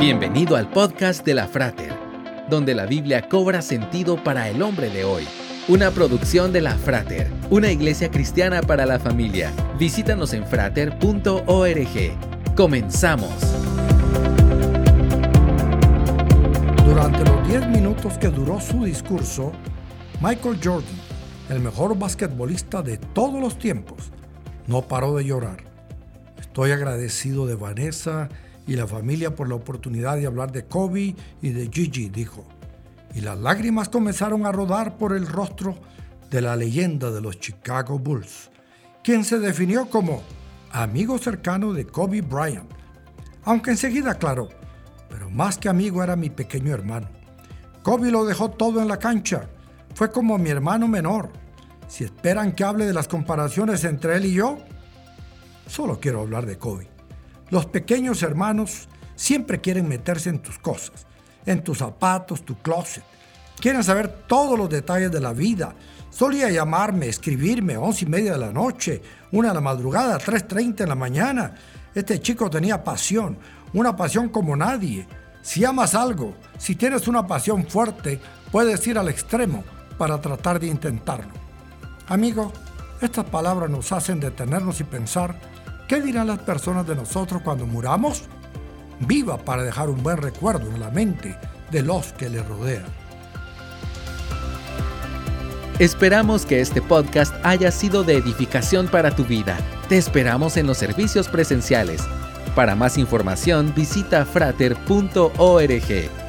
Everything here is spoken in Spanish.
Bienvenido al podcast de la Frater, donde la Biblia cobra sentido para el hombre de hoy. Una producción de la Frater, una iglesia cristiana para la familia. Visítanos en frater.org. Comenzamos. Durante los 10 minutos que duró su discurso, Michael Jordan, el mejor basquetbolista de todos los tiempos, no paró de llorar. Estoy agradecido de Vanessa y la familia por la oportunidad de hablar de Kobe y de Gigi, dijo. Y las lágrimas comenzaron a rodar por el rostro de la leyenda de los Chicago Bulls, quien se definió como amigo cercano de Kobe Bryant. Aunque enseguida aclaró, pero más que amigo era mi pequeño hermano. Kobe lo dejó todo en la cancha. Fue como mi hermano menor. Si esperan que hable de las comparaciones entre él y yo, solo quiero hablar de Kobe. Los pequeños hermanos siempre quieren meterse en tus cosas, en tus zapatos, tu closet. Quieren saber todos los detalles de la vida. Solía llamarme, escribirme once y media de la noche, una de la madrugada, 3.30 en la mañana. Este chico tenía pasión, una pasión como nadie. Si amas algo, si tienes una pasión fuerte, puedes ir al extremo para tratar de intentarlo. Amigo, estas palabras nos hacen detenernos y pensar ¿Qué dirán las personas de nosotros cuando muramos? Viva para dejar un buen recuerdo en la mente de los que le rodean. Esperamos que este podcast haya sido de edificación para tu vida. Te esperamos en los servicios presenciales. Para más información visita frater.org.